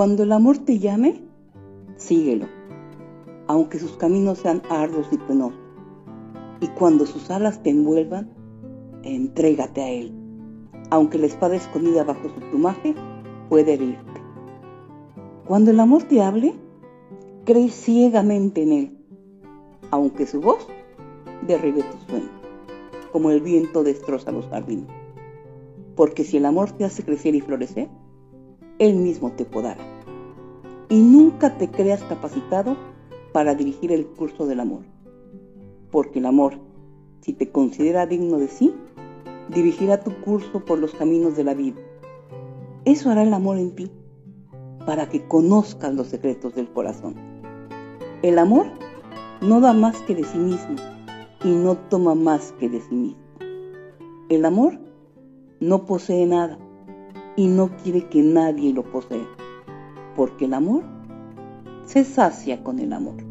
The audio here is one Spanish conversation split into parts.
Cuando el amor te llame, síguelo, aunque sus caminos sean arduos y penosos. Y cuando sus alas te envuelvan, entrégate a él, aunque la espada escondida bajo su plumaje puede herirte. Cuando el amor te hable, cree ciegamente en él, aunque su voz derribe tu sueño, como el viento destroza los jardines. Porque si el amor te hace crecer y florecer, él mismo te podará. Y nunca te creas capacitado para dirigir el curso del amor. Porque el amor, si te considera digno de sí, dirigirá tu curso por los caminos de la vida. Eso hará el amor en ti, para que conozcas los secretos del corazón. El amor no da más que de sí mismo y no toma más que de sí mismo. El amor no posee nada y no quiere que nadie lo posea, porque el amor se sacia con el amor.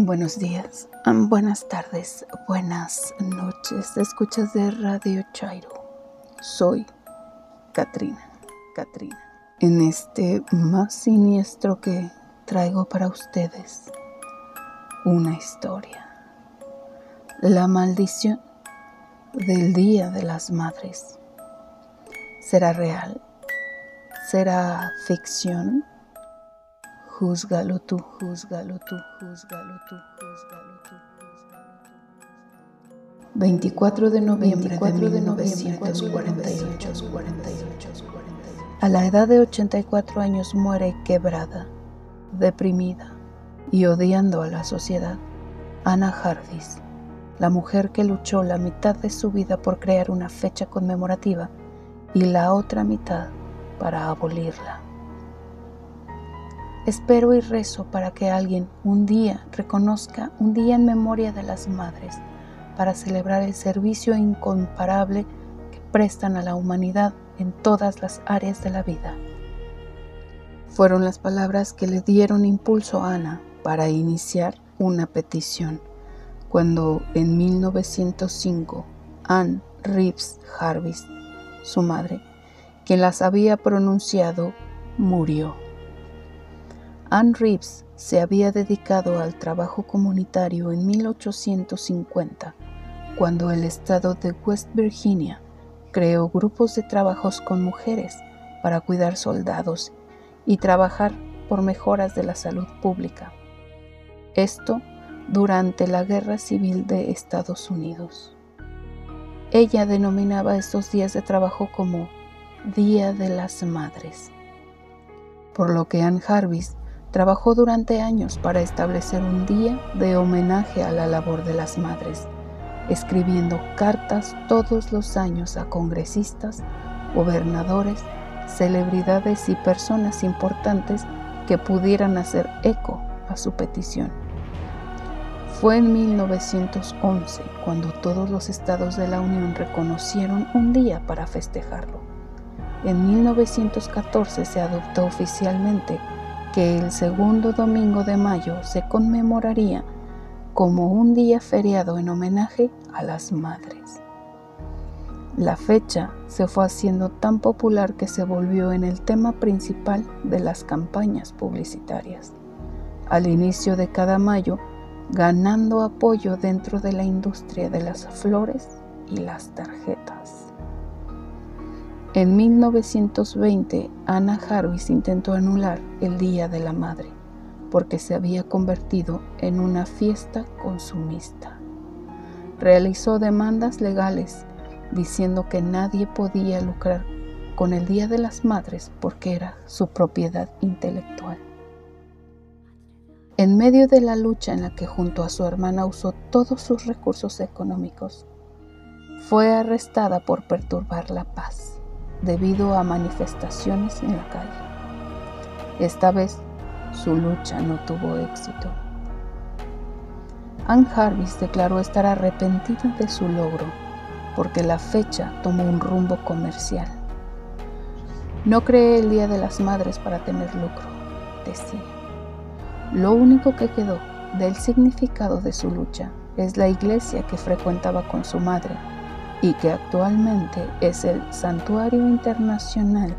Buenos días, buenas tardes, buenas noches. Escuchas de Radio Chairo. Soy Katrina. Katrina. En este más siniestro que traigo para ustedes una historia. La maldición del Día de las Madres. ¿Será real? ¿Será ficción? Júzgalo tú, júzgalo tú, júzgalo tú, júzgalo tú. 24 de noviembre 24 de 1948. A la edad de 84 años muere quebrada, deprimida y odiando a la sociedad. Ana Jarvis la mujer que luchó la mitad de su vida por crear una fecha conmemorativa y la otra mitad para abolirla. Espero y rezo para que alguien un día reconozca un día en memoria de las madres para celebrar el servicio incomparable que prestan a la humanidad en todas las áreas de la vida. Fueron las palabras que le dieron impulso a Ana para iniciar una petición cuando en 1905 Anne Reeves Jarvis, su madre, quien las había pronunciado, murió. Anne Reeves se había dedicado al trabajo comunitario en 1850, cuando el estado de West Virginia creó grupos de trabajos con mujeres para cuidar soldados y trabajar por mejoras de la salud pública. Esto durante la Guerra Civil de Estados Unidos. Ella denominaba estos días de trabajo como Día de las Madres, por lo que Anne Jarvis trabajó durante años para establecer un día de homenaje a la labor de las madres, escribiendo cartas todos los años a congresistas, gobernadores, celebridades y personas importantes que pudieran hacer eco a su petición. Fue en 1911 cuando todos los estados de la Unión reconocieron un día para festejarlo. En 1914 se adoptó oficialmente que el segundo domingo de mayo se conmemoraría como un día feriado en homenaje a las madres. La fecha se fue haciendo tan popular que se volvió en el tema principal de las campañas publicitarias. Al inicio de cada mayo, ganando apoyo dentro de la industria de las flores y las tarjetas. En 1920, Anna Jarvis intentó anular el Día de la Madre porque se había convertido en una fiesta consumista. Realizó demandas legales diciendo que nadie podía lucrar con el Día de las Madres porque era su propiedad intelectual. En medio de la lucha en la que junto a su hermana usó todos sus recursos económicos, fue arrestada por perturbar la paz debido a manifestaciones en la calle. Esta vez su lucha no tuvo éxito. Anne Jarvis declaró estar arrepentida de su logro porque la fecha tomó un rumbo comercial. No creé el Día de las Madres para tener lucro, decía. Lo único que quedó del significado de su lucha es la iglesia que frecuentaba con su madre y que actualmente es el Santuario Internacional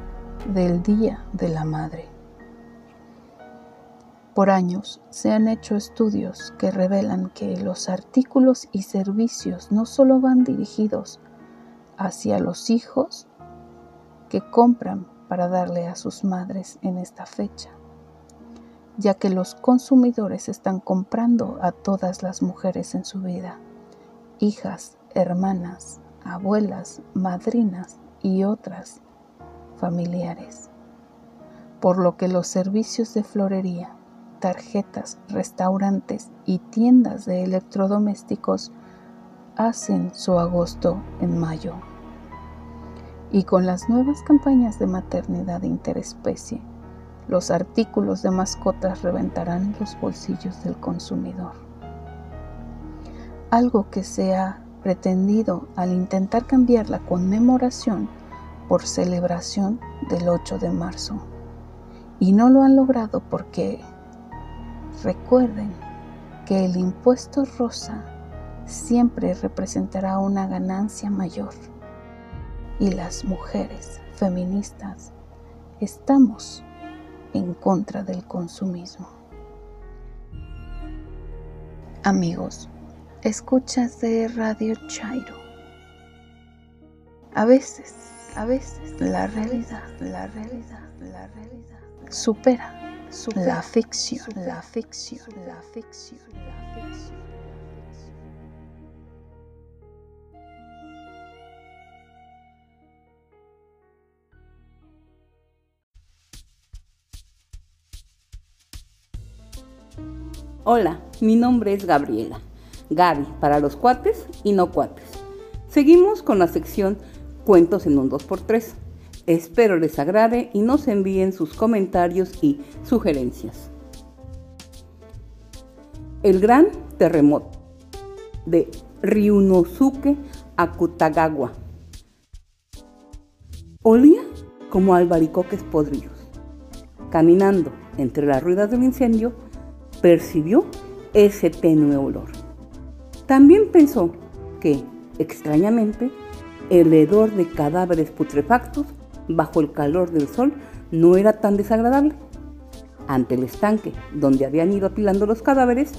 del Día de la Madre. Por años se han hecho estudios que revelan que los artículos y servicios no solo van dirigidos hacia los hijos que compran para darle a sus madres en esta fecha, ya que los consumidores están comprando a todas las mujeres en su vida, hijas, hermanas, abuelas, madrinas y otras familiares. Por lo que los servicios de florería, tarjetas, restaurantes y tiendas de electrodomésticos hacen su agosto en mayo. Y con las nuevas campañas de maternidad interespecie, los artículos de mascotas reventarán los bolsillos del consumidor. Algo que se ha pretendido al intentar cambiar la conmemoración por celebración del 8 de marzo. Y no lo han logrado porque recuerden que el impuesto rosa siempre representará una ganancia mayor. Y las mujeres feministas estamos en contra del consumismo. Amigos, Escuchas de Radio Chairo. A veces, a veces, la realidad, la realidad, la realidad supera, supera la ficción, la ficción, la ficción, la ficción. Hola, mi nombre es Gabriela. Gaby, para los cuates y no cuates. Seguimos con la sección Cuentos en un 2x3. Espero les agrade y nos envíen sus comentarios y sugerencias. El gran terremoto de Ryunosuke Akutagawa. Olía como albaricoques podridos. Caminando entre las ruedas del incendio, percibió ese tenue olor. También pensó que, extrañamente, el hedor de cadáveres putrefactos bajo el calor del sol no era tan desagradable. Ante el estanque donde habían ido apilando los cadáveres,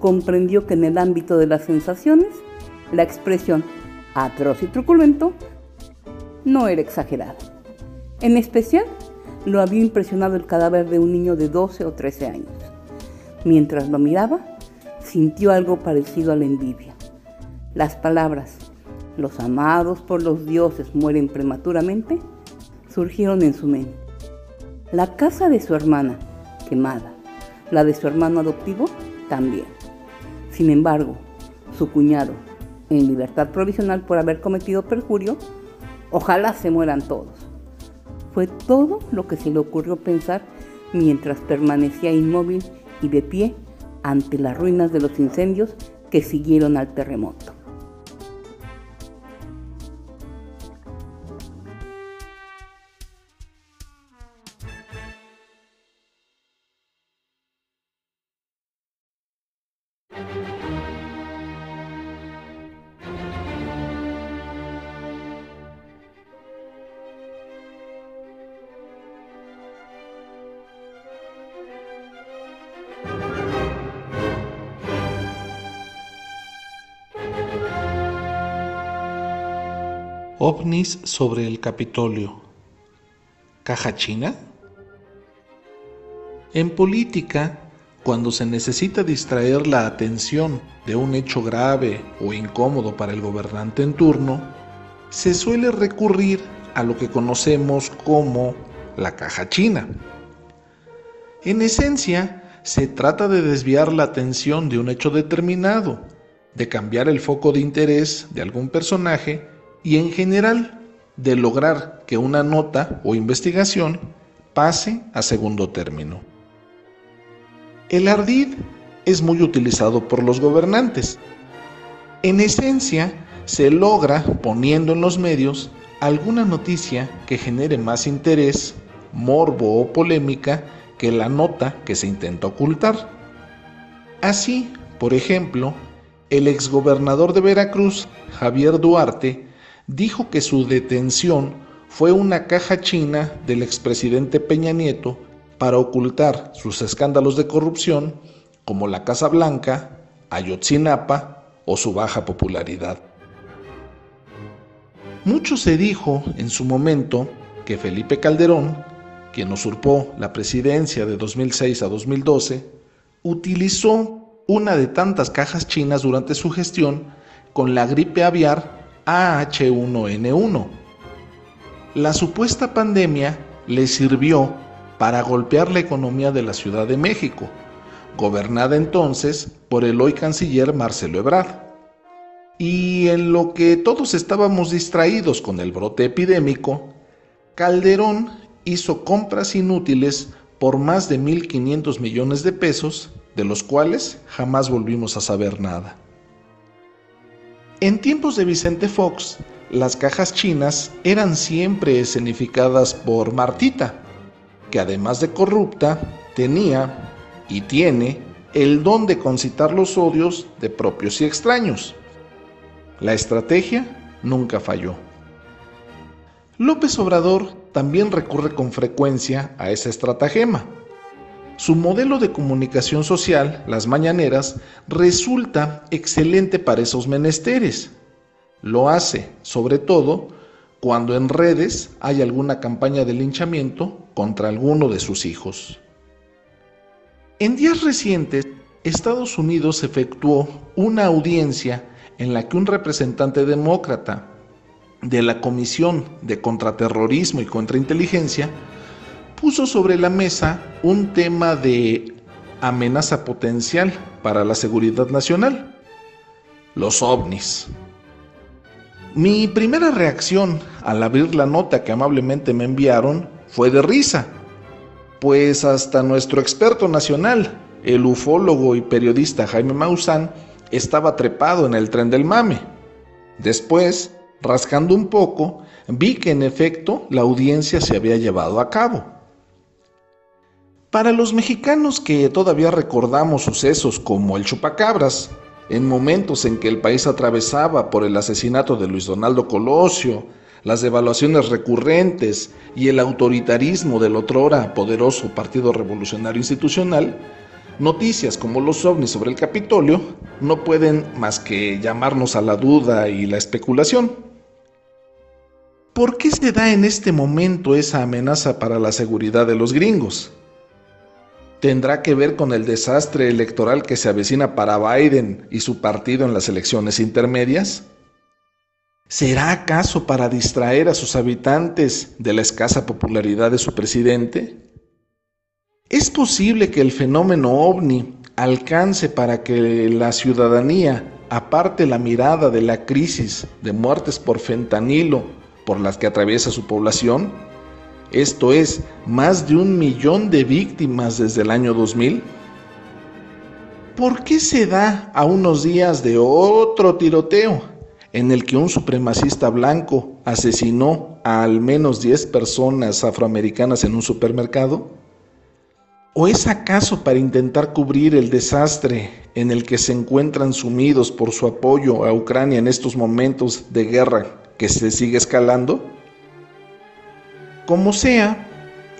comprendió que en el ámbito de las sensaciones, la expresión atroz y truculento no era exagerada. En especial, lo había impresionado el cadáver de un niño de 12 o 13 años. Mientras lo miraba, sintió algo parecido a la envidia. Las palabras, los amados por los dioses mueren prematuramente, surgieron en su mente. La casa de su hermana, quemada, la de su hermano adoptivo, también. Sin embargo, su cuñado, en libertad provisional por haber cometido perjurio, ojalá se mueran todos. Fue todo lo que se le ocurrió pensar mientras permanecía inmóvil y de pie ante las ruinas de los incendios que siguieron al terremoto. OVNIs sobre el Capitolio. ¿Caja china? En política, cuando se necesita distraer la atención de un hecho grave o incómodo para el gobernante en turno, se suele recurrir a lo que conocemos como la caja china. En esencia, se trata de desviar la atención de un hecho determinado, de cambiar el foco de interés de algún personaje y en general de lograr que una nota o investigación pase a segundo término. El ardid es muy utilizado por los gobernantes. En esencia, se logra poniendo en los medios alguna noticia que genere más interés, morbo o polémica que la nota que se intenta ocultar. Así, por ejemplo, el exgobernador de Veracruz, Javier Duarte, dijo que su detención fue una caja china del expresidente Peña Nieto para ocultar sus escándalos de corrupción como la Casa Blanca, Ayotzinapa o su baja popularidad. Mucho se dijo en su momento que Felipe Calderón, quien usurpó la presidencia de 2006 a 2012, utilizó una de tantas cajas chinas durante su gestión con la gripe aviar AH1N1. La supuesta pandemia le sirvió para golpear la economía de la Ciudad de México, gobernada entonces por el hoy canciller Marcelo Ebrard. Y en lo que todos estábamos distraídos con el brote epidémico, Calderón hizo compras inútiles por más de 1.500 millones de pesos, de los cuales jamás volvimos a saber nada. En tiempos de Vicente Fox, las cajas chinas eran siempre escenificadas por Martita, que además de corrupta, tenía y tiene el don de concitar los odios de propios y extraños. La estrategia nunca falló. López Obrador también recurre con frecuencia a esa estratagema. Su modelo de comunicación social, las mañaneras, resulta excelente para esos menesteres. Lo hace, sobre todo, cuando en redes hay alguna campaña de linchamiento contra alguno de sus hijos. En días recientes, Estados Unidos efectuó una audiencia en la que un representante demócrata de la Comisión de Contraterrorismo y Contrainteligencia puso sobre la mesa un tema de amenaza potencial para la seguridad nacional, los ovnis. Mi primera reacción al abrir la nota que amablemente me enviaron fue de risa, pues hasta nuestro experto nacional, el ufólogo y periodista Jaime Maussan, estaba trepado en el tren del mame. Después, rascando un poco, vi que en efecto la audiencia se había llevado a cabo. Para los mexicanos que todavía recordamos sucesos como el chupacabras, en momentos en que el país atravesaba por el asesinato de Luis Donaldo Colosio, las devaluaciones recurrentes y el autoritarismo del otrora poderoso Partido Revolucionario Institucional, noticias como los ovnis sobre el Capitolio no pueden más que llamarnos a la duda y la especulación. ¿Por qué se da en este momento esa amenaza para la seguridad de los gringos? Tendrá que ver con el desastre electoral que se avecina para Biden y su partido en las elecciones intermedias? ¿Será acaso para distraer a sus habitantes de la escasa popularidad de su presidente? ¿Es posible que el fenómeno ovni alcance para que la ciudadanía aparte la mirada de la crisis de muertes por fentanilo por las que atraviesa su población? Esto es, más de un millón de víctimas desde el año 2000? ¿Por qué se da a unos días de otro tiroteo en el que un supremacista blanco asesinó a al menos 10 personas afroamericanas en un supermercado? ¿O es acaso para intentar cubrir el desastre en el que se encuentran sumidos por su apoyo a Ucrania en estos momentos de guerra que se sigue escalando? Como sea,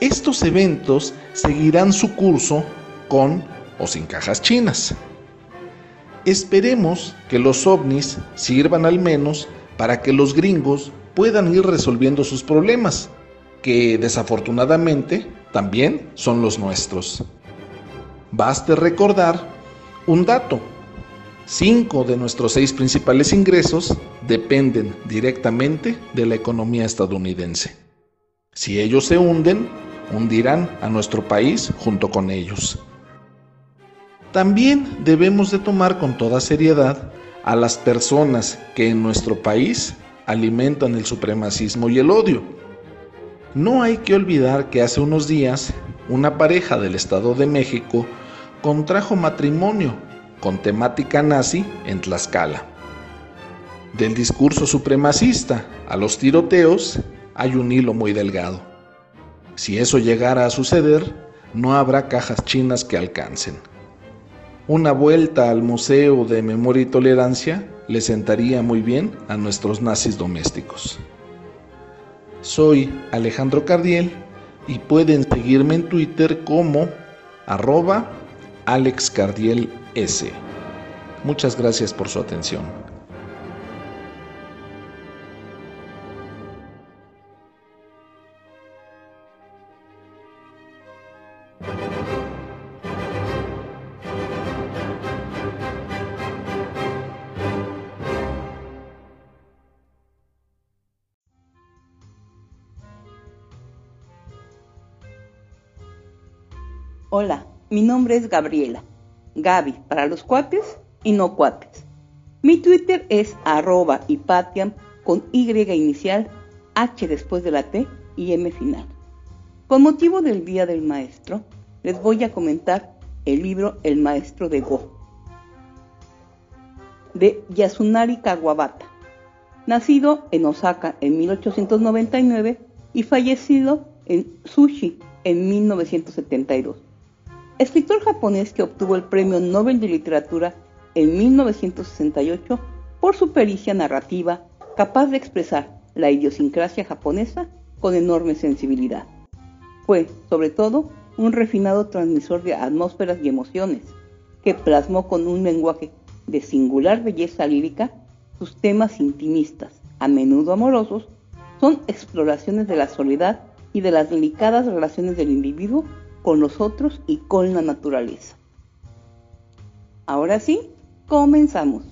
estos eventos seguirán su curso con o sin cajas chinas. Esperemos que los ovnis sirvan al menos para que los gringos puedan ir resolviendo sus problemas, que desafortunadamente también son los nuestros. Baste recordar un dato. Cinco de nuestros seis principales ingresos dependen directamente de la economía estadounidense. Si ellos se hunden, hundirán a nuestro país junto con ellos. También debemos de tomar con toda seriedad a las personas que en nuestro país alimentan el supremacismo y el odio. No hay que olvidar que hace unos días una pareja del Estado de México contrajo matrimonio con temática nazi en Tlaxcala. Del discurso supremacista a los tiroteos hay un hilo muy delgado. Si eso llegara a suceder, no habrá cajas chinas que alcancen. Una vuelta al Museo de Memoria y Tolerancia le sentaría muy bien a nuestros nazis domésticos. Soy Alejandro Cardiel y pueden seguirme en Twitter como arroba alexcardiels. Muchas gracias por su atención. Hola, mi nombre es Gabriela. Gaby para los cuates y no cuates. Mi Twitter es arroba hipatiam con Y inicial, H después de la T y M final. Con motivo del Día del Maestro, les voy a comentar el libro El Maestro de Go, de Yasunari Kawabata, nacido en Osaka en 1899 y fallecido en Sushi en 1972 escritor japonés que obtuvo el Premio Nobel de Literatura en 1968 por su pericia narrativa capaz de expresar la idiosincrasia japonesa con enorme sensibilidad. Fue, sobre todo, un refinado transmisor de atmósferas y emociones, que plasmó con un lenguaje de singular belleza lírica sus temas intimistas, a menudo amorosos, son exploraciones de la soledad y de las delicadas relaciones del individuo con los otros y con la naturaleza. Ahora sí, comenzamos.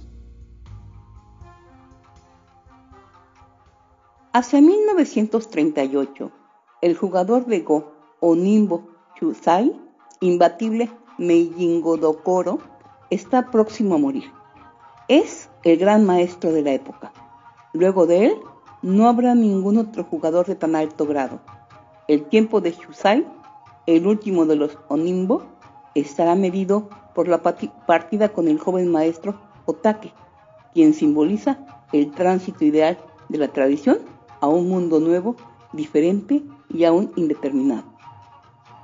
Hacia 1938, el jugador de Go, Onimbo Chusai, imbatible Meijingo Dokoro, está próximo a morir. Es el gran maestro de la época. Luego de él, no habrá ningún otro jugador de tan alto grado. El tiempo de Chusai, el último de los Onimbo, estará medido por la partida con el joven maestro Otake, quien simboliza el tránsito ideal de la tradición a un mundo nuevo, diferente y aún indeterminado.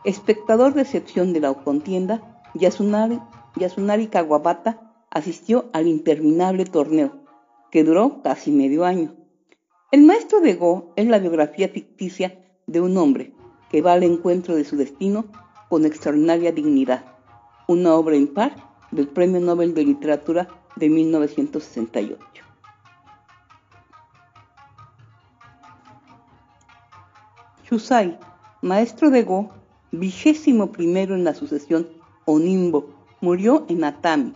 Espectador de excepción de la contienda, Yasunari, Yasunari Kawabata asistió al interminable torneo, que duró casi medio año. El maestro de Go es la biografía ficticia de un hombre que va al encuentro de su destino con extraordinaria dignidad, una obra impar del Premio Nobel de Literatura de 1968. Chusai, maestro de Go, vigésimo primero en la sucesión Onimbo, murió en Atami,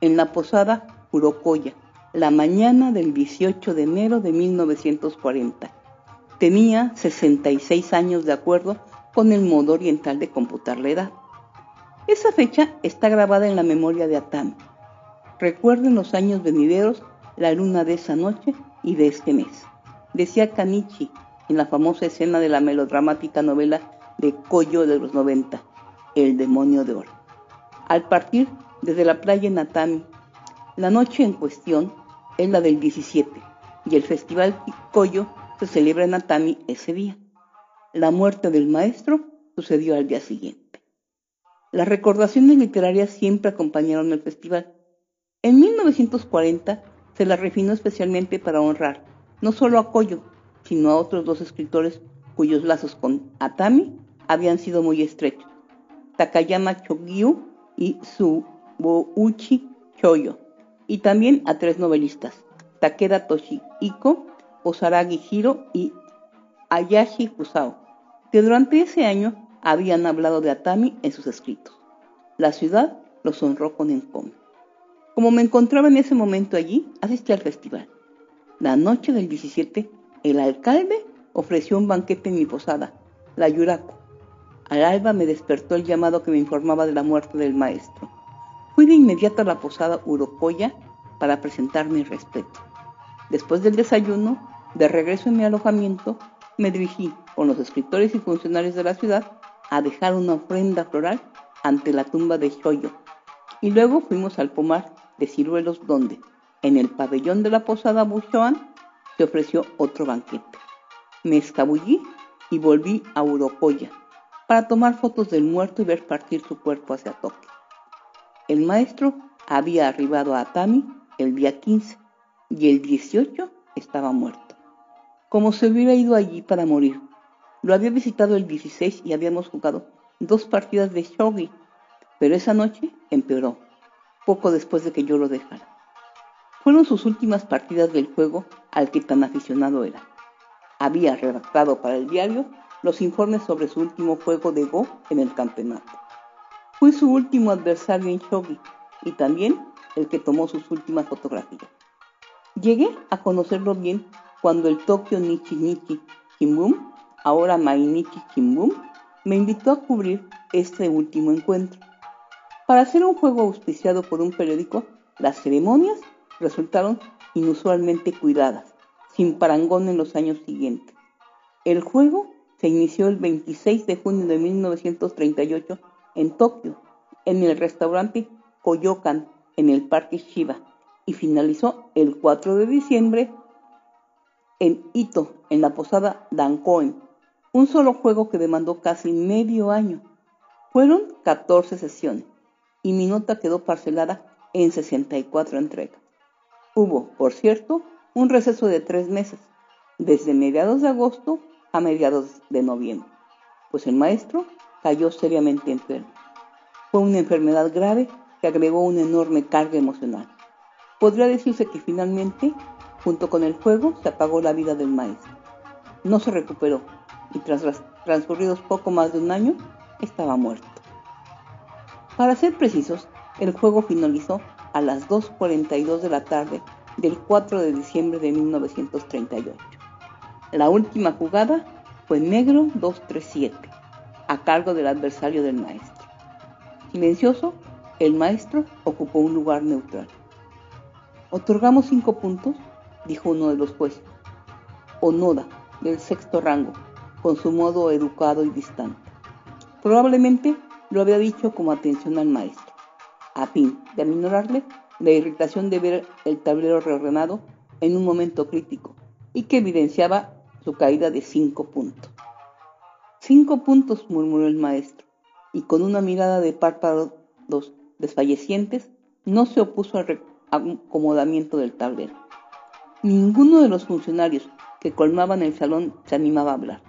en la posada Urokoya, la mañana del 18 de enero de 1940. Tenía 66 años de acuerdo con el modo oriental de computar la edad. Esa fecha está grabada en la memoria de Atami. Recuerden los años venideros, la luna de esa noche y de este mes. Decía Kanichi, en la famosa escena de la melodramática novela de Koyo de los 90, El demonio de oro. Al partir desde la playa en Natami, la noche en cuestión es la del 17 y el festival Koyo se celebra en Natami ese día. La muerte del maestro sucedió al día siguiente. Las recordaciones literarias siempre acompañaron el festival. En 1940 se la refinó especialmente para honrar no solo a Koyo, sino a otros dos escritores cuyos lazos con Atami habían sido muy estrechos, Takayama Chogyu y Subouchi Choyo, y también a tres novelistas, Takeda Toshihiko, Osaragi Hiro y Ayashi Kusao, que durante ese año habían hablado de Atami en sus escritos. La ciudad los honró con encomio. Como me encontraba en ese momento allí, asistí al festival. La noche del 17 el alcalde ofreció un banquete en mi posada, la Yuraco. Al alba me despertó el llamado que me informaba de la muerte del maestro. Fui de inmediato a la posada Urocoya para presentar mi respeto. Después del desayuno, de regreso en mi alojamiento, me dirigí con los escritores y funcionarios de la ciudad a dejar una ofrenda floral ante la tumba de Shoyo. Y luego fuimos al pomar de ciruelos donde, en el pabellón de la posada Bushoan, ofreció otro banquete. Me escabullí y volví a Urocoya para tomar fotos del muerto y ver partir su cuerpo hacia Tokio. El maestro había arribado a Atami el día 15 y el 18 estaba muerto. Como se hubiera ido allí para morir. Lo había visitado el 16 y habíamos jugado dos partidas de shogi, pero esa noche empeoró, poco después de que yo lo dejara. Fueron sus últimas partidas del juego al que tan aficionado era. Había redactado para el diario los informes sobre su último juego de Go en el campeonato. Fue su último adversario en Shogi y también el que tomó sus últimas fotografías. Llegué a conocerlo bien cuando el Tokyo Nichi Kimbum, ahora Mainichi Kimbum, me invitó a cubrir este último encuentro. Para hacer un juego auspiciado por un periódico, las ceremonias resultaron inusualmente cuidadas, sin parangón en los años siguientes. El juego se inició el 26 de junio de 1938 en Tokio, en el restaurante Koyokan, en el Parque Shiba, y finalizó el 4 de diciembre en Ito, en la posada Dankoen. Un solo juego que demandó casi medio año. Fueron 14 sesiones y mi nota quedó parcelada en 64 entregas. Hubo, por cierto, un receso de tres meses, desde mediados de agosto a mediados de noviembre, pues el maestro cayó seriamente enfermo. Fue una enfermedad grave que agregó una enorme carga emocional. Podría decirse que finalmente, junto con el fuego, se apagó la vida del maestro. No se recuperó y tras transcurridos poco más de un año, estaba muerto. Para ser precisos, el juego finalizó a las 2.42 de la tarde del 4 de diciembre de 1938. La última jugada fue negro 237, a cargo del adversario del maestro. Silencioso, el maestro ocupó un lugar neutral. Otorgamos cinco puntos, dijo uno de los jueces. Onoda, del sexto rango, con su modo educado y distante. Probablemente lo había dicho como atención al maestro, a fin de aminorarle la irritación de ver el tablero reordenado en un momento crítico y que evidenciaba su caída de cinco puntos. Cinco puntos, murmuró el maestro, y con una mirada de párpados desfallecientes no se opuso al acomodamiento del tablero. Ninguno de los funcionarios que colmaban el salón se animaba a hablar.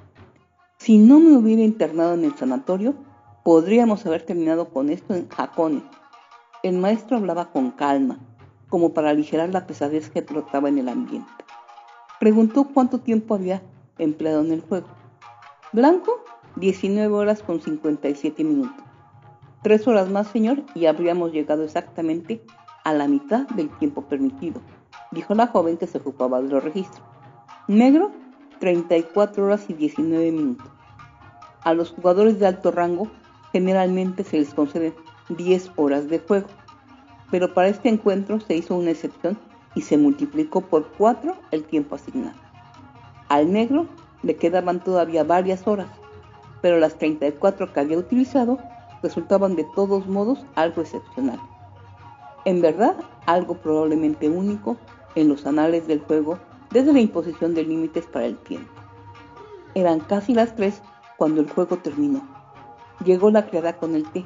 Si no me hubiera internado en el sanatorio, podríamos haber terminado con esto en Jacone. El maestro hablaba con calma, como para aligerar la pesadez que flotaba en el ambiente. Preguntó cuánto tiempo había empleado en el juego. Blanco, 19 horas con 57 minutos. Tres horas más, señor, y habríamos llegado exactamente a la mitad del tiempo permitido, dijo la joven que se ocupaba de los registros. Negro, 34 horas y 19 minutos. A los jugadores de alto rango generalmente se les conceden 10 horas de juego, pero para este encuentro se hizo una excepción y se multiplicó por 4 el tiempo asignado. Al negro le quedaban todavía varias horas, pero las 34 que había utilizado resultaban de todos modos algo excepcional. En verdad, algo probablemente único en los anales del juego desde la imposición de límites para el tiempo. Eran casi las 3 cuando el juego terminó. Llegó la criada con el té.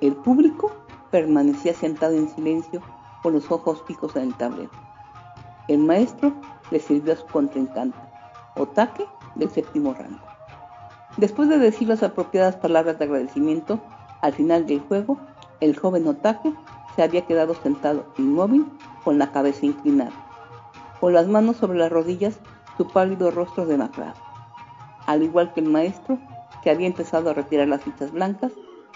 El público permanecía sentado en silencio con los ojos fijos en el tablero. El maestro le sirvió a su contrincante, Otake, del séptimo rango. Después de decir las apropiadas palabras de agradecimiento, al final del juego, el joven Otake se había quedado sentado inmóvil con la cabeza inclinada, con las manos sobre las rodillas, su pálido rostro demacrado. Al igual que el maestro, que había empezado a retirar las fichas blancas,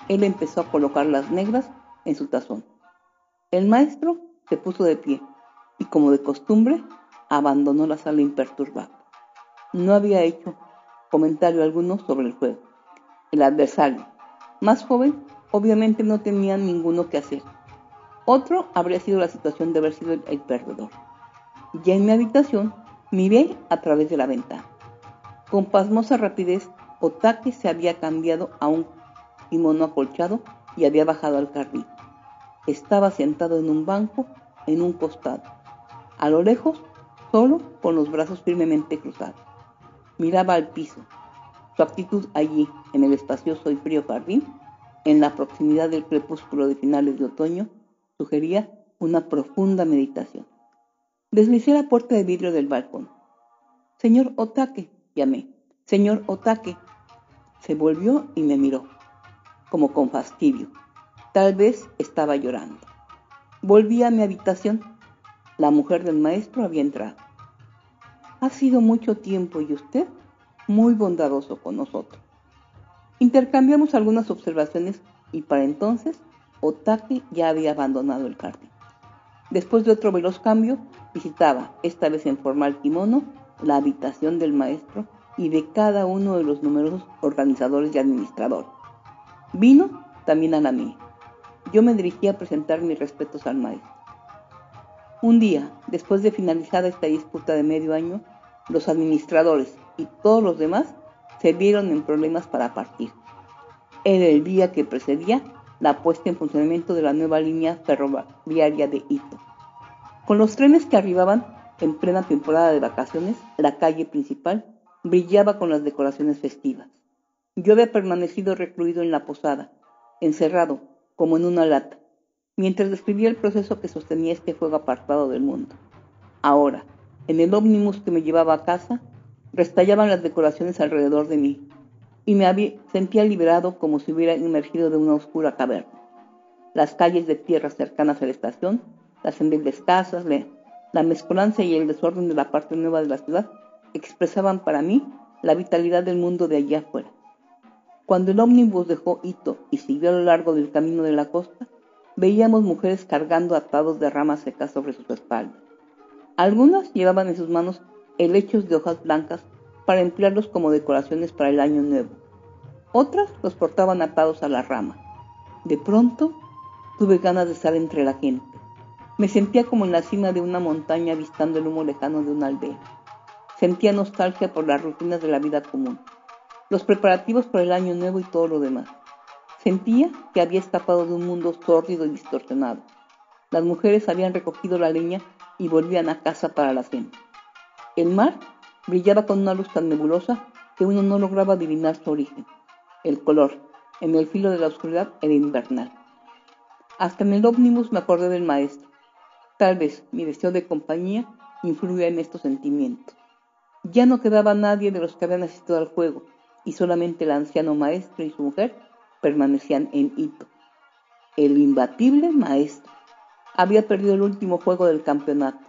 él empezó a colocar las negras en su tazón. El maestro se puso de pie y, como de costumbre, abandonó la sala imperturbable. No había hecho comentario alguno sobre el juego. El adversario, más joven, obviamente no tenía ninguno que hacer. Otro habría sido la situación de haber sido el, perdedor. Ya en mi habitación, miré a través de la ventana. Con pasmosa rapidez Otake se había cambiado a un kimono acolchado y había bajado al carril. Estaba sentado en un banco en un costado. A lo lejos, solo con los brazos firmemente cruzados. Miraba al piso. Su actitud allí, en el espacioso y frío jardín, en la proximidad del crepúsculo de finales de otoño, sugería una profunda meditación. Deslicé la puerta de vidrio del balcón. Señor Otake, llamé. Señor Otake, se volvió y me miró, como con fastidio. Tal vez estaba llorando. Volví a mi habitación. La mujer del maestro había entrado. Ha sido mucho tiempo y usted muy bondadoso con nosotros. Intercambiamos algunas observaciones y para entonces Otake ya había abandonado el jardín. Después de otro veloz cambio, visitaba, esta vez en formal kimono, la habitación del maestro y de cada uno de los numerosos organizadores y administradores. Vino también a la mía. Yo me dirigí a presentar mis respetos al maestro. Un día, después de finalizada esta disputa de medio año, los administradores y todos los demás se vieron en problemas para partir. Era el día que precedía la puesta en funcionamiento de la nueva línea ferroviaria de Ito. Con los trenes que arribaban en plena temporada de vacaciones, la calle principal brillaba con las decoraciones festivas. Yo había permanecido recluido en la posada, encerrado, como en una lata, mientras describía el proceso que sostenía este fuego apartado del mundo. Ahora, en el ómnibus que me llevaba a casa, restallaban las decoraciones alrededor de mí. Y me sentía liberado como si hubiera emergido de una oscura caverna. Las calles de tierra cercanas a la estación, las endebles casas, la mezcolanza y el desorden de la parte nueva de la ciudad expresaban para mí la vitalidad del mundo de allá afuera. Cuando el ómnibus dejó Hito y siguió a lo largo del camino de la costa, veíamos mujeres cargando atados de ramas secas sobre sus espaldas. Algunas llevaban en sus manos helechos de hojas blancas para emplearlos como decoraciones para el año nuevo. Otras los portaban atados a la rama. De pronto tuve ganas de estar entre la gente. Me sentía como en la cima de una montaña avistando el humo lejano de una aldea. Sentía nostalgia por las rutinas de la vida común los preparativos para el año nuevo y todo lo demás. Sentía que había escapado de un mundo sórdido y distorsionado. Las mujeres habían recogido la leña y volvían a casa para la cena. El mar brillaba con una luz tan nebulosa que uno no lograba adivinar su origen. El color, en el filo de la oscuridad, era invernal. Hasta en el ómnibus me acordé del maestro. Tal vez mi deseo de compañía influía en estos sentimientos. Ya no quedaba nadie de los que habían asistido al juego, y solamente el anciano maestro y su mujer permanecían en hito. El imbatible maestro había perdido el último juego del campeonato.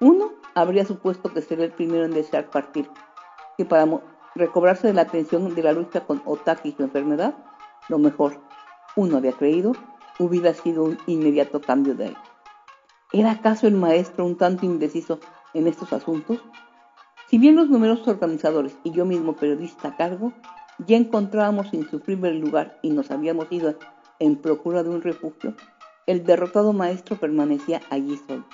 Uno habría supuesto que sería el primero en desear partir, que para recobrarse de la atención de la lucha con Otaki y su enfermedad, lo mejor, uno había creído, hubiera sido un inmediato cambio de él. ¿Era acaso el maestro un tanto indeciso en estos asuntos? Si bien los numerosos organizadores y yo mismo periodista a cargo ya encontrábamos insufrible el lugar y nos habíamos ido en procura de un refugio, el derrotado maestro permanecía allí solo.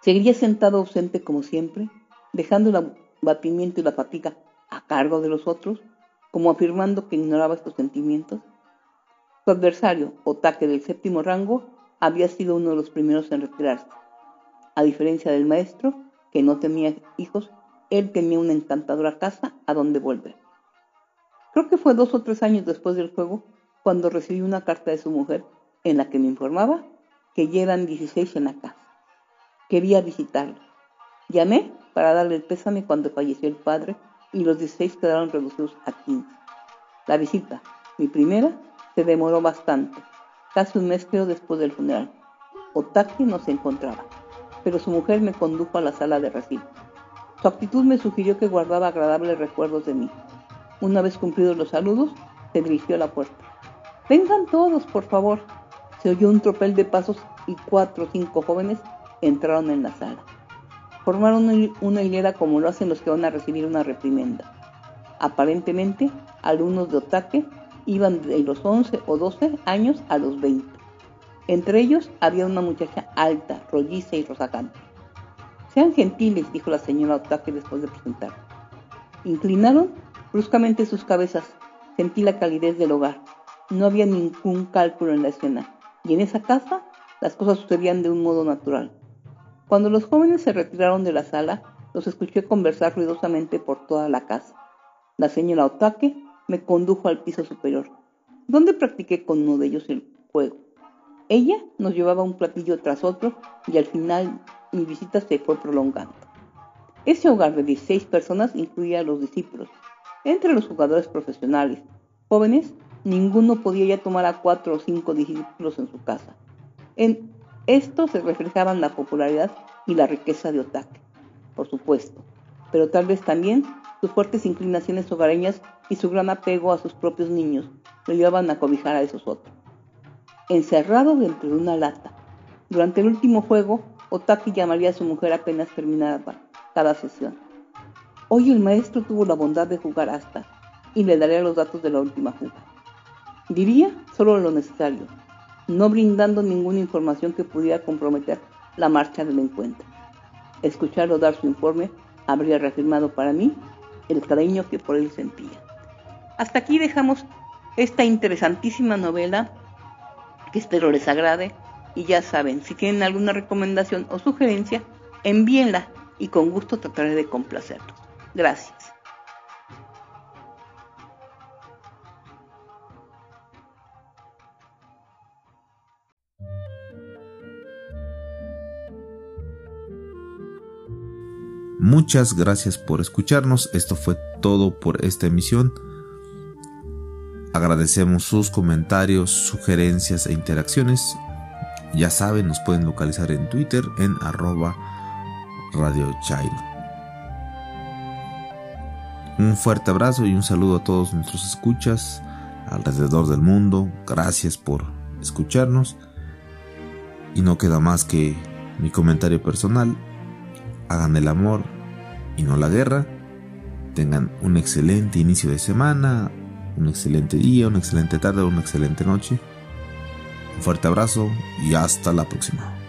Seguiría sentado ausente como siempre, dejando el abatimiento y la fatiga a cargo de los otros, como afirmando que ignoraba estos sentimientos. Su adversario, Otake del séptimo rango, había sido uno de los primeros en retirarse. A diferencia del maestro, que no tenía hijos, él tenía una encantadora casa a donde volver. Creo que fue dos o tres años después del juego cuando recibí una carta de su mujer en la que me informaba que ya eran 16 en la casa. Quería visitarlo. Llamé para darle el pésame cuando falleció el padre y los 16 quedaron reducidos a 15. La visita, mi primera, se demoró bastante, casi un mes creo después del funeral. Otaki no se encontraba pero su mujer me condujo a la sala de recibo. Su actitud me sugirió que guardaba agradables recuerdos de mí. Una vez cumplidos los saludos, se dirigió a la puerta. Vengan todos, por favor. Se oyó un tropel de pasos y cuatro o cinco jóvenes entraron en la sala. Formaron una hilera como lo hacen los que van a recibir una reprimenda. Aparentemente, alumnos de Otaque iban de los 11 o 12 años a los 20. Entre ellos había una muchacha alta, rolliza y rosacante. Sean gentiles, dijo la señora Otake después de presentar. Inclinaron bruscamente sus cabezas. Sentí la calidez del hogar. No había ningún cálculo en la escena. Y en esa casa las cosas sucedían de un modo natural. Cuando los jóvenes se retiraron de la sala, los escuché conversar ruidosamente por toda la casa. La señora Otake me condujo al piso superior, donde practiqué con uno de ellos el juego. Ella nos llevaba un platillo tras otro y al final mi visita se fue prolongando. Ese hogar de 16 personas incluía a los discípulos. Entre los jugadores profesionales jóvenes, ninguno podía ya tomar a cuatro o cinco discípulos en su casa. Esto se reflejaban la popularidad y la riqueza de Otake, por supuesto, pero tal vez también sus fuertes inclinaciones hogareñas y su gran apego a sus propios niños lo llevaban a cobijar a esos otros encerrado dentro de una lata. Durante el último juego, Otaki llamaría a su mujer apenas terminada cada sesión. Hoy el maestro tuvo la bondad de jugar hasta y le daría los datos de la última jugada. Diría solo lo necesario, no brindando ninguna información que pudiera comprometer la marcha del encuentro. Escucharlo dar su informe habría reafirmado para mí el cariño que por él sentía. Hasta aquí dejamos esta interesantísima novela que espero les agrade. Y ya saben, si tienen alguna recomendación o sugerencia, envíenla y con gusto trataré de complacerlos. Gracias. Muchas gracias por escucharnos. Esto fue todo por esta emisión. Agradecemos sus comentarios, sugerencias e interacciones. Ya saben, nos pueden localizar en Twitter en arroba Radio Chairo. Un fuerte abrazo y un saludo a todos nuestros escuchas alrededor del mundo. Gracias por escucharnos. Y no queda más que mi comentario personal. Hagan el amor y no la guerra. Tengan un excelente inicio de semana, un excelente día, una excelente tarde una excelente noche. Un fuerte abrazo y hasta la próxima.